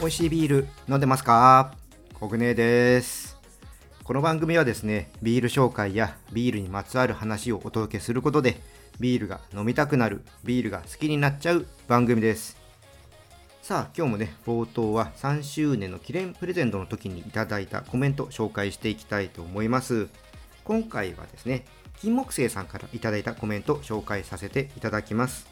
美味しいビール飲んでますか？コグネです。この番組はですねビール紹介やビールにまつわる話をお届けすることでビールが飲みたくなるビールが好きになっちゃう番組です。さあ今日もね冒頭は3周年の記念プレゼントの時にいただいたコメント紹介していきたいと思います。今回はですね金木星さんからいただいたコメント紹介させていただきます。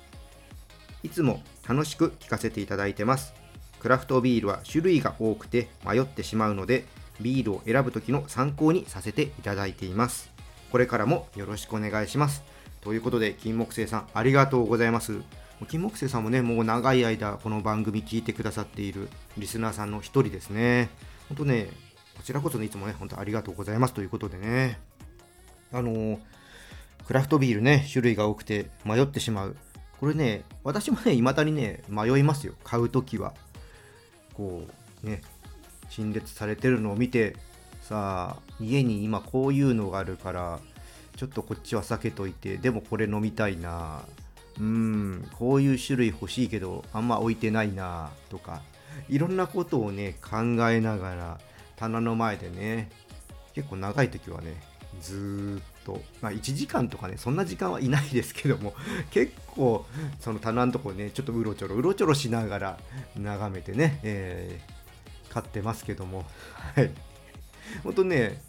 いつも楽しく聞かせていただいてます。クラフトビールは種類が多くて迷ってしまうのでビールを選ぶ時の参考にさせていただいています。これからもよろしくお願いします。ということで金木星さんありがとうございます。金木星さんもねもう長い間この番組聞いてくださっているリスナーさんの一人ですね。本当ねこちらこそねいつもね本当ありがとうございますということでね。あの、クラフトビールね種類が多くて迷ってしまう。これね私もね未だにね迷いますよ。買う時は。こうね陳列されてるのを見てさあ家に今こういうのがあるからちょっとこっちは避けといてでもこれ飲みたいな。うんこういう種類欲しいけどあんま置いてないなとかいろんなことをね考えながら棚の前でね結構長い時はねずっと、まあ、1時間とかねそんな時間はいないですけども 結構その棚のとこねちょっとうろちょろうろちょろしながら眺めてね、えー、買ってますけども。はい。本当ね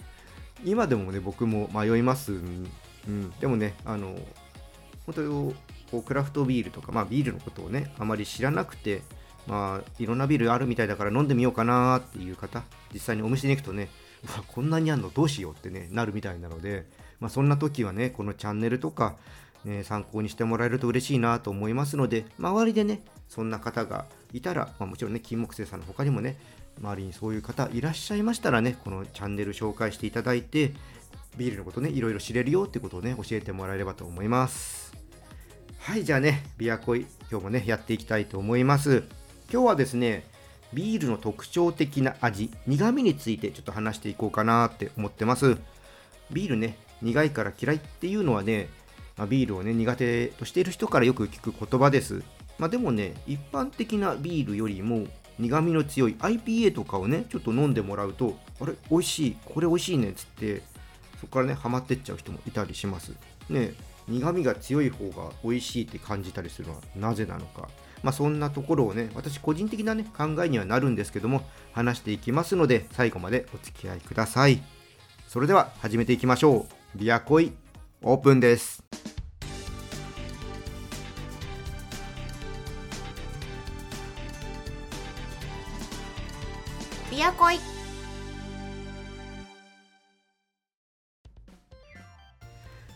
今でもね僕も迷います、うん、でもねあの本当こうクラフトビールとか、まあ、ビールのことをねあまり知らなくてまあいろんなビールあるみたいだから飲んでみようかなっていう方実際にお店に行くとねうわこんなにあんのどうしようってねなるみたいなので、まあ、そんな時はねこのチャンネルとか、ね、参考にしてもらえると嬉しいなと思いますので周りでねそんな方がいたら、まあ、もちろんね金木犀さんの他にもね周りにそういう方いらっしゃいましたらねこのチャンネル紹介していただいてビールのことねいろいろ知れるよってことをね教えてもらえればと思います。はいじゃあねビアコイ今日もねやっていきたいと思います今日はですねビールの特徴的な味、苦味についてちょっと話していこうかなって思ってます。ビールね、苦いから嫌いっていうのはね、まあ、ビールをね、苦手としている人からよく聞く言葉です。まあ、でもね、一般的なビールよりも苦味の強い IPA とかをね、ちょっと飲んでもらうと、あれ、美味しい、これ美味しいねっつって、そこからね、ハマってっちゃう人もいたりします。ね、苦味が強い方が美味しいって感じたりするのはなぜなのか。まあ、そんなところをね、私個人的な、ね、考えにはなるんですけども、話していきますので、最後までお付き合いください。それでは始めていきましょう。ビアコイ、オープンです。ビアコイ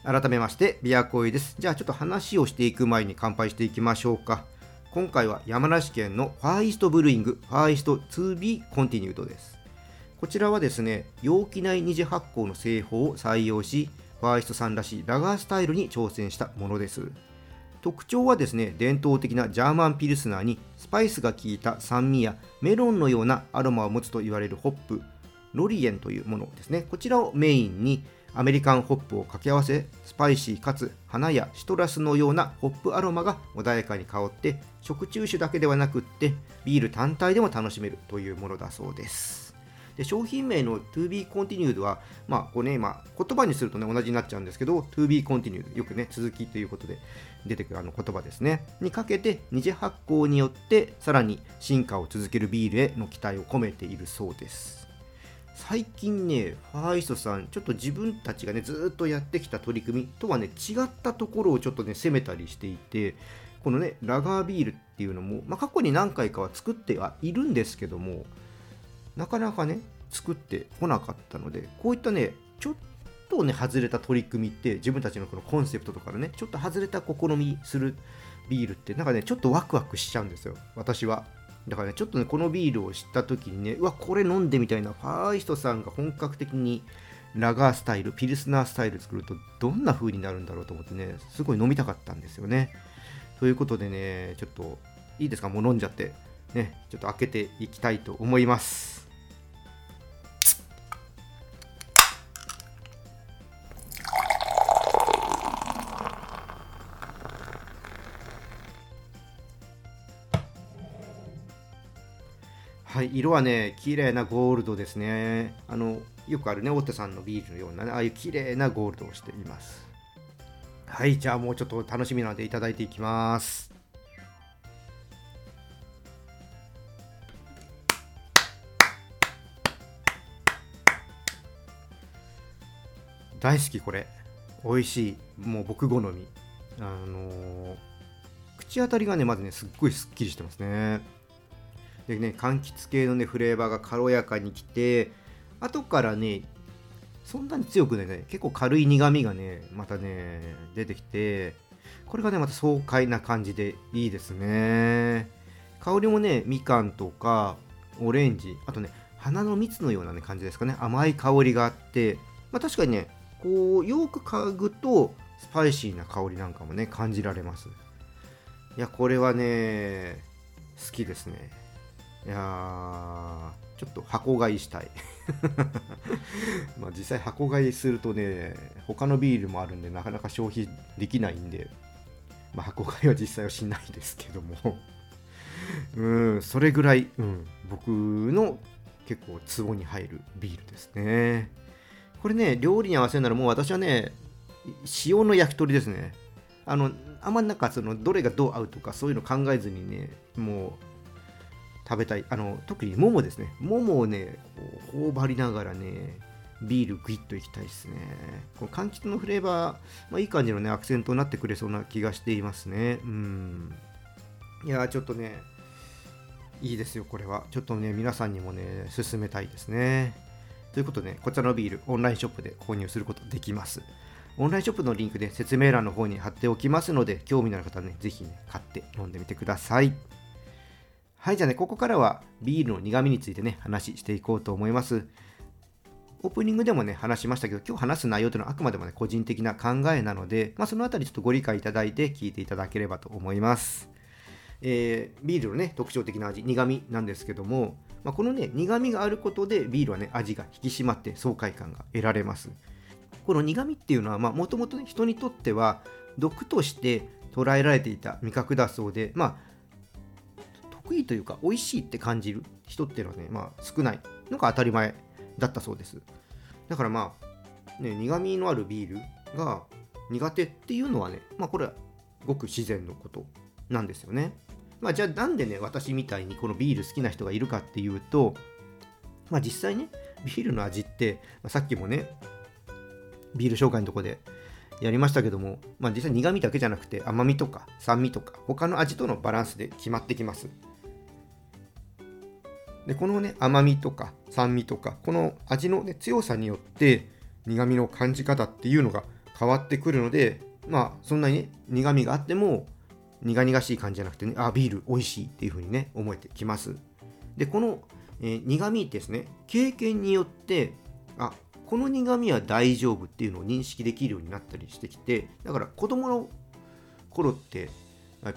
改めましてビアコイです。じゃあちょっと話をしていく前に乾杯していきましょうか。今回は山梨県のファーイストブルーイングファーイスト 2B コンティニュードです。こちらはですね容器内二次発酵の製法を採用しファーイーストさんらしいラガースタイルに挑戦したものです。特徴はですね伝統的なジャーマンピルスナーにスパイスが効いた酸味やメロンのようなアロマを持つと言われるホップロリエンというものですね。こちらをメインにアメリカンホップを掛け合わせスパイシーかつ花やシトラスのようなホップアロマが穏やかに香って食中酒だけではなくってビール単体でも楽しめるというものだそうです。で商品名の To be continued は、まあこうねまあ、言葉にすると、ね、同じになっちゃうんですけど To be continued よくね続きということで出てくるあの言葉ですね。にかけて二次発酵によってさらに進化を続けるビールへの期待を込めているそうです。最近ね、ファーイストさん、ちょっと自分たちがね、ずっとやってきた取り組みとはね、違ったところをちょっとね、攻めたりしていて、このね、ラガービールっていうのも、まあ、過去に何回かは作ってはいるんですけども、なかなかね、作ってこなかったので、こういったね、ちょっとね、外れた取り組みって、自分たちのこのコンセプトとかのね、ちょっと外れた試みするビールって、なんかね、ちょっとワクワクしちゃうんですよ、私は。だからね、ちょっとね、このビールを知った時にね、うわ、これ飲んでみたいな、ファーイストさんが本格的にラガースタイル、ピルスナースタイル作るとどんな風になるんだろうと思ってね、すごい飲みたかったんですよね。ということでね、ちょっといいですか、もう飲んじゃって、ね、ちょっと開けていきたいと思います。い色はね綺麗なゴールドですね。あのよくあるね大手さんのビールのようなねああいう綺麗なゴールドをしています。はいじゃあもうちょっと楽しみなのでいただいていきます。大好きこれ。美味しい。もう僕好み。あのー、口当たりがねまずねすっごいすっきりしてますね。でね柑橘系のねフレーバーが軽やかにきて後からねそんなに強くね結構軽い苦みがねまたね出てきてこれがねまた爽快な感じでいいですね。香りもねみかんとかオレンジあとね花の蜜のような、ね、感じですかね。甘い香りがあって、まあ、確かにねこうよく嗅ぐとスパイシーな香りなんかもね感じられます。いやこれはね好きですね。いやちょっと箱買いしたい。まあ実際箱買いするとね他のビールもあるんでなかなか消費できないんで、まあ、箱買いは実際はしないですけども。うんそれぐらい、うん、僕の結構ツボに入るビールですね。これね料理に合わせるならもう私はね塩の焼き鳥ですね。あのあんまなんかそのどれがどう合うとかそういうの考えずにねもう食べたい。あの特に桃ですね。桃をねこう頬張りながらねビールグイッといきたいですね。この柑橘のフレーバー、まあ、いい感じのねアクセントになってくれそうな気がしていますね。うん。いやちょっとねいいですよこれは。ちょっとね皆さんにもね勧めたいですね。ということで、ね、こちらのビールオンラインショップで購入することできます。オンラインショップのリンクで説明欄の方に貼っておきますので、興味のある方はね、ぜひね、買って飲んでみてください。はい、じゃあね、ここからはビールの苦味についてね、話していこうと思います。オープニングでもね、話しましたけど、今日話す内容というのはあくまでもね、個人的な考えなので、まあ、そのあたりちょっとご理解いただいて聞いていただければと思います。えー、ビールのね、特徴的な味、苦味なんですけども、まあ、このね、苦味があることでビールはね、味が引き締まって爽快感が得られます。この苦味っていうのはもともと人にとっては毒として捉えられていた味覚だそうでまあ得意というか美味しいって感じる人っていうのはね、まあ、少ないのが当たり前だったそうですだからまあ、ね、苦味のあるビールが苦手っていうのはね、まあ、これはごく自然のことなんですよね。まあ、じゃあなんでね私みたいにこのビール好きな人がいるかっていうと、まあ、実際ねビールの味って、まあ、さっきもねビール紹介のとこでやりましたけども、まあ、実際苦味だけじゃなくて甘みとか酸味とか他の味とのバランスで決まってきますでこのね甘みとか酸味とかこの味の、ね、強さによって苦味の感じ方っていうのが変わってくるのでまあそんなにね苦味があっても苦々しい感じじゃなくてねあビール美味しいっていう風にね思えてきます。でこの、えー、苦味ですね経験によってあこの苦味は大丈夫っていうのを認識できるようになったりしてきてだから子供の頃って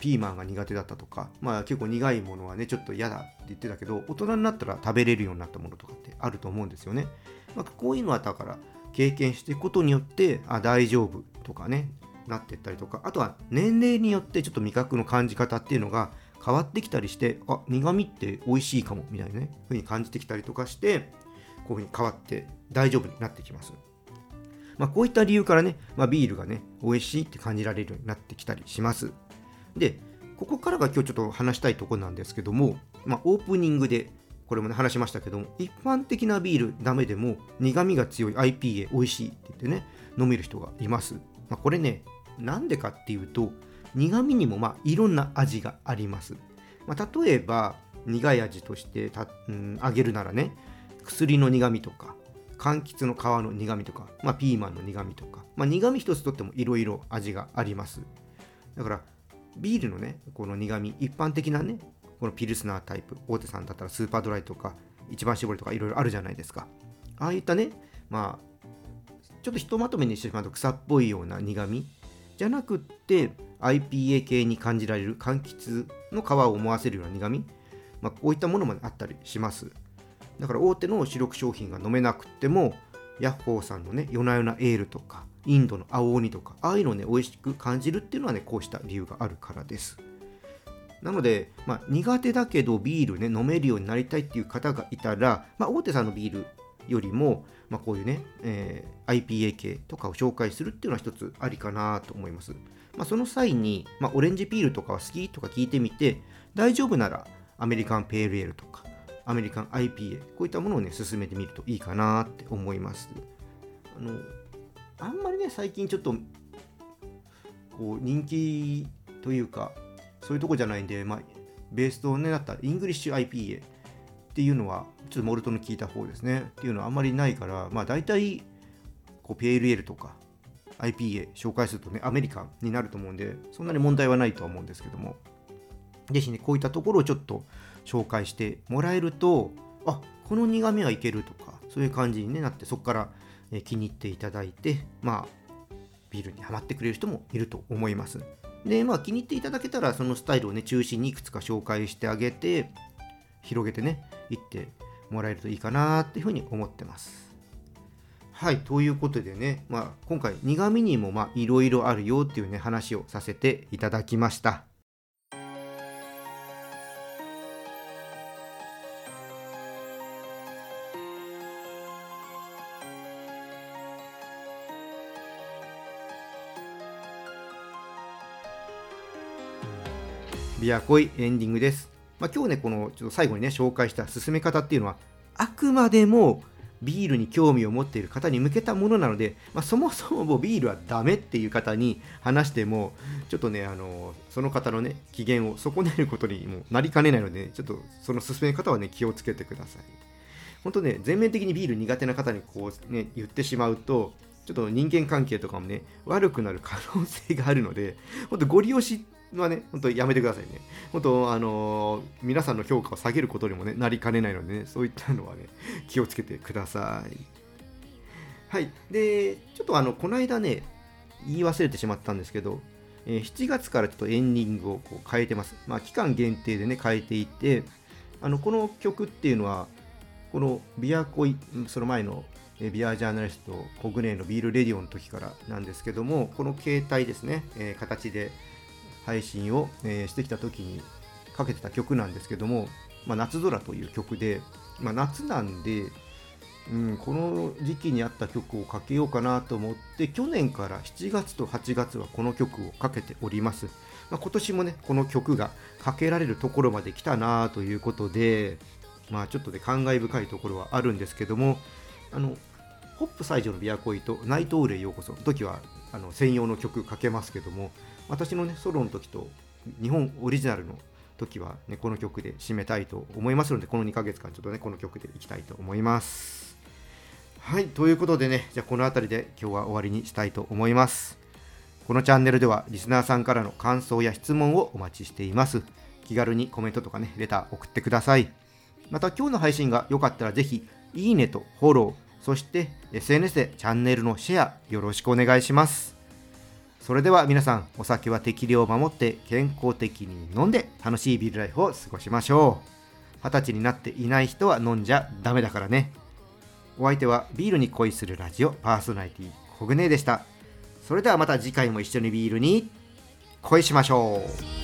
ピーマンが苦手だったとか、まあ結構苦いものはね、ちょっと嫌だって言ってたけど、大人になったら食べれるようになったものとかってあると思うんですよね。まあ、こういうのはだから経験していくことによって、あ、大丈夫とかね、なっていったりとか、あとは年齢によってちょっと味覚の感じ方っていうのが変わってきたりして、あ、苦味って美味しいかもみたいなね、ふうに感じてきたりとかして、こういうふうに変わって大丈夫になってきます。まあ、こういった理由からね、まあ、ビールがね、美味しいって感じられるようになってきたりします。で、ここからが今日ちょっと話したいところなんですけども、まあ、オープニングでこれもね話しましたけども、一般的なビールダメでも苦味が強い IPA 美味しいって言ってね、飲める人がいます。まあ、これね、なんでかっていうと、苦味にもまあいろんな味があります。まあ、例えば、苦い味としてた、うん、あげるならね、薬の苦味とか柑橘の皮の苦味とか、まあ、ピーマンの苦味とか、まあ、苦味一つとってもいろいろ味がありますだからビールのねこの苦味一般的なねこのピルスナータイプ大手さんだったらスーパードライとか一番搾りとかいろいろあるじゃないですか。ああいったねまあちょっとひとまとめにしてしまうと草っぽいような苦味じゃなくって IPA 系に感じられる柑橘の皮を思わせるような苦味、まあ、こういったものもあったりします。だから大手の主力商品が飲めなくてもヤッホーさんのね夜な夜なエールとかインドの青鬼とかああいうのをね美味しく感じるっていうのはねこうした理由があるからですなので、まあ、苦手だけどビールね飲めるようになりたいっていう方がいたら、まあ、大手さんのビールよりも、まあ、こういうね、えー、IPA 系とかを紹介するっていうのは一つありかなと思います。まあ、その際に、まあ、オレンジピールとかは好きとか聞いてみて大丈夫ならアメリカンペールエールとかアメリカン IPA こういったものをね進めてみるといいかなって思います。あのあんまりね最近ちょっとこう人気というかそういうとこじゃないんで、まあ、ベースとねなったイングリッシュ IPA っていうのはちょっとモルトの効いた方ですね。っていうのはあんまりないからまあ大体こうペールエールとか IPA 紹介するとねアメリカンになると思うんでそんなに問題はないとは思うんですけども。ぜひねこういったところをちょっと紹介してもらえるとあこの苦味はいけるとかそういう感じに、なってそこから気に入っていただいてまあビールにはまってくれる人もいると思います。で、まあ気に入っていただけたらそのスタイルをね中心にいくつか紹介してあげて広げてねいってもらえるといいかなっていうふうに思ってます。はい、ということでね、まあ、今回苦味にもいろいろあるよっていうね話をさせていただきました。ビアコイエンディングです。まあ、今日ね、このちょっと最後にね、紹介した進め方っていうのは、あくまでもビールに興味を持っている方に向けたものなので、まあ、そもそもビールはダメっていう方に話しても、ちょっとね、あのその方のね、機嫌を損ねることにもなりかねないので、ちょっとその進め方はね、気をつけてください。本当ね、全面的にビール苦手な方にこうね、言ってしまうと、ちょっと人間関係とかもね、悪くなる可能性があるので、本当ご利用しはね、本当やめてくださいね。本当、あのー、皆さんの評価を下げることにもね、なりかねないのでね、そういったのはね、気をつけてください。はい。で、ちょっとあの、この間ね、言い忘れてしまったんですけど、え、7月からちょっとエンディングをこう変えてます。まあ、期間限定でね、変えていて、あの、この曲っていうのは、このビアコイ、その前のビアジャーナリストコグネーのビールレディオの時からなんですけどもこの携帯ですね、えー、形で配信を、え、してきた時にかけてた曲なんですけども「まあ、夏空」という曲で、まあ、夏なんで、うん、この時期に合った曲をかけようかなと思って去年から7月と8月はこの曲をかけております、まあ、今年もねこの曲がかけられるところまで来たなということでまあちょっとね感慨深いところはあるんですけどもあのホップ最上のビアコイとナイトウーレようこその時はあの専用の曲かけますけども私のねソロの時と日本オリジナルの時はねこの曲で締めたいと思いますのでこの2ヶ月間ちょっとねこの曲でいきたいと思います。はいということでねじゃあこの辺りで今日は終わりにしたいと思います。このチャンネルではリスナーさんからの感想や質問をお待ちしています。気軽にコメントとかねレター送ってください。また今日の配信が良かったらぜひいいねとフォローそして SNS でチャンネルのシェアよろしくお願いします。それでは皆さんお酒は適量を守って健康的に飲んで楽しいビールライフを過ごしましょう。二十歳になっていない人は飲んじゃダメだからね。お相手はビールに恋するラジオパーソナリティコグネでした。それではまた次回も一緒にビールに恋しましょう。